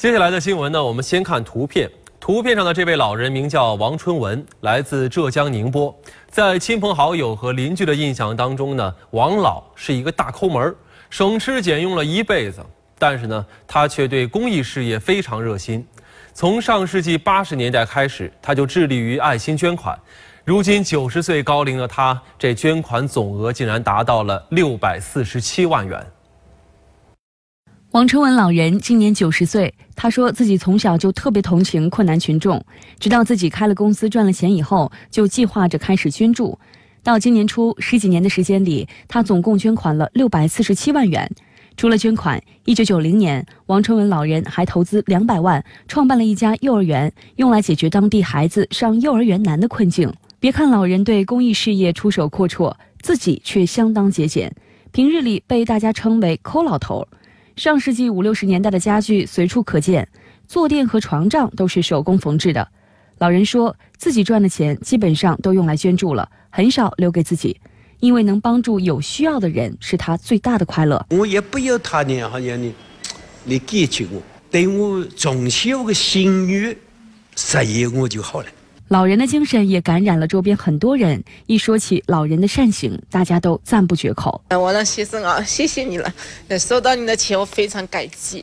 接下来的新闻呢，我们先看图片。图片上的这位老人名叫王春文，来自浙江宁波。在亲朋好友和邻居的印象当中呢，王老是一个大抠门，省吃俭用了一辈子。但是呢，他却对公益事业非常热心。从上世纪八十年代开始，他就致力于爱心捐款。如今九十岁高龄的他，这捐款总额竟然达到了六百四十七万元。王春文老人今年九十岁，他说自己从小就特别同情困难群众，直到自己开了公司赚了钱以后，就计划着开始捐助。到今年初，十几年的时间里，他总共捐款了六百四十七万元。除了捐款，一九九零年，王春文老人还投资两百万，创办了一家幼儿园，用来解决当地孩子上幼儿园难的困境。别看老人对公益事业出手阔绰，自己却相当节俭，平日里被大家称为“抠老头”。上世纪五六十年代的家具随处可见，坐垫和床帐都是手工缝制的。老人说自己赚的钱基本上都用来捐助了，很少留给自己，因为能帮助有需要的人是他最大的快乐。我也不要他呢，好像你来感激我，对我从小的心愿实现我就好了。老人的精神也感染了周边很多人。一说起老人的善行，大家都赞不绝口。我的先生啊，谢谢你了，收到你的钱我非常感激。